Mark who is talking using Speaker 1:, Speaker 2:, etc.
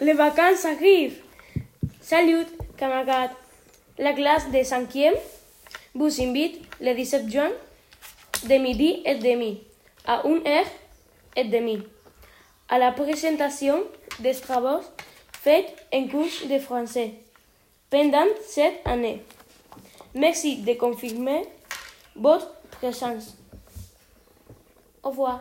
Speaker 1: les vacances arrivent. Salut, camarades. La classe de cinquième vous invite le 17 juin de midi et demi à 1h et demi à la présentation des travaux faits en cours de français pendant cette année. Merci de confirmer votre présence. Au revoir.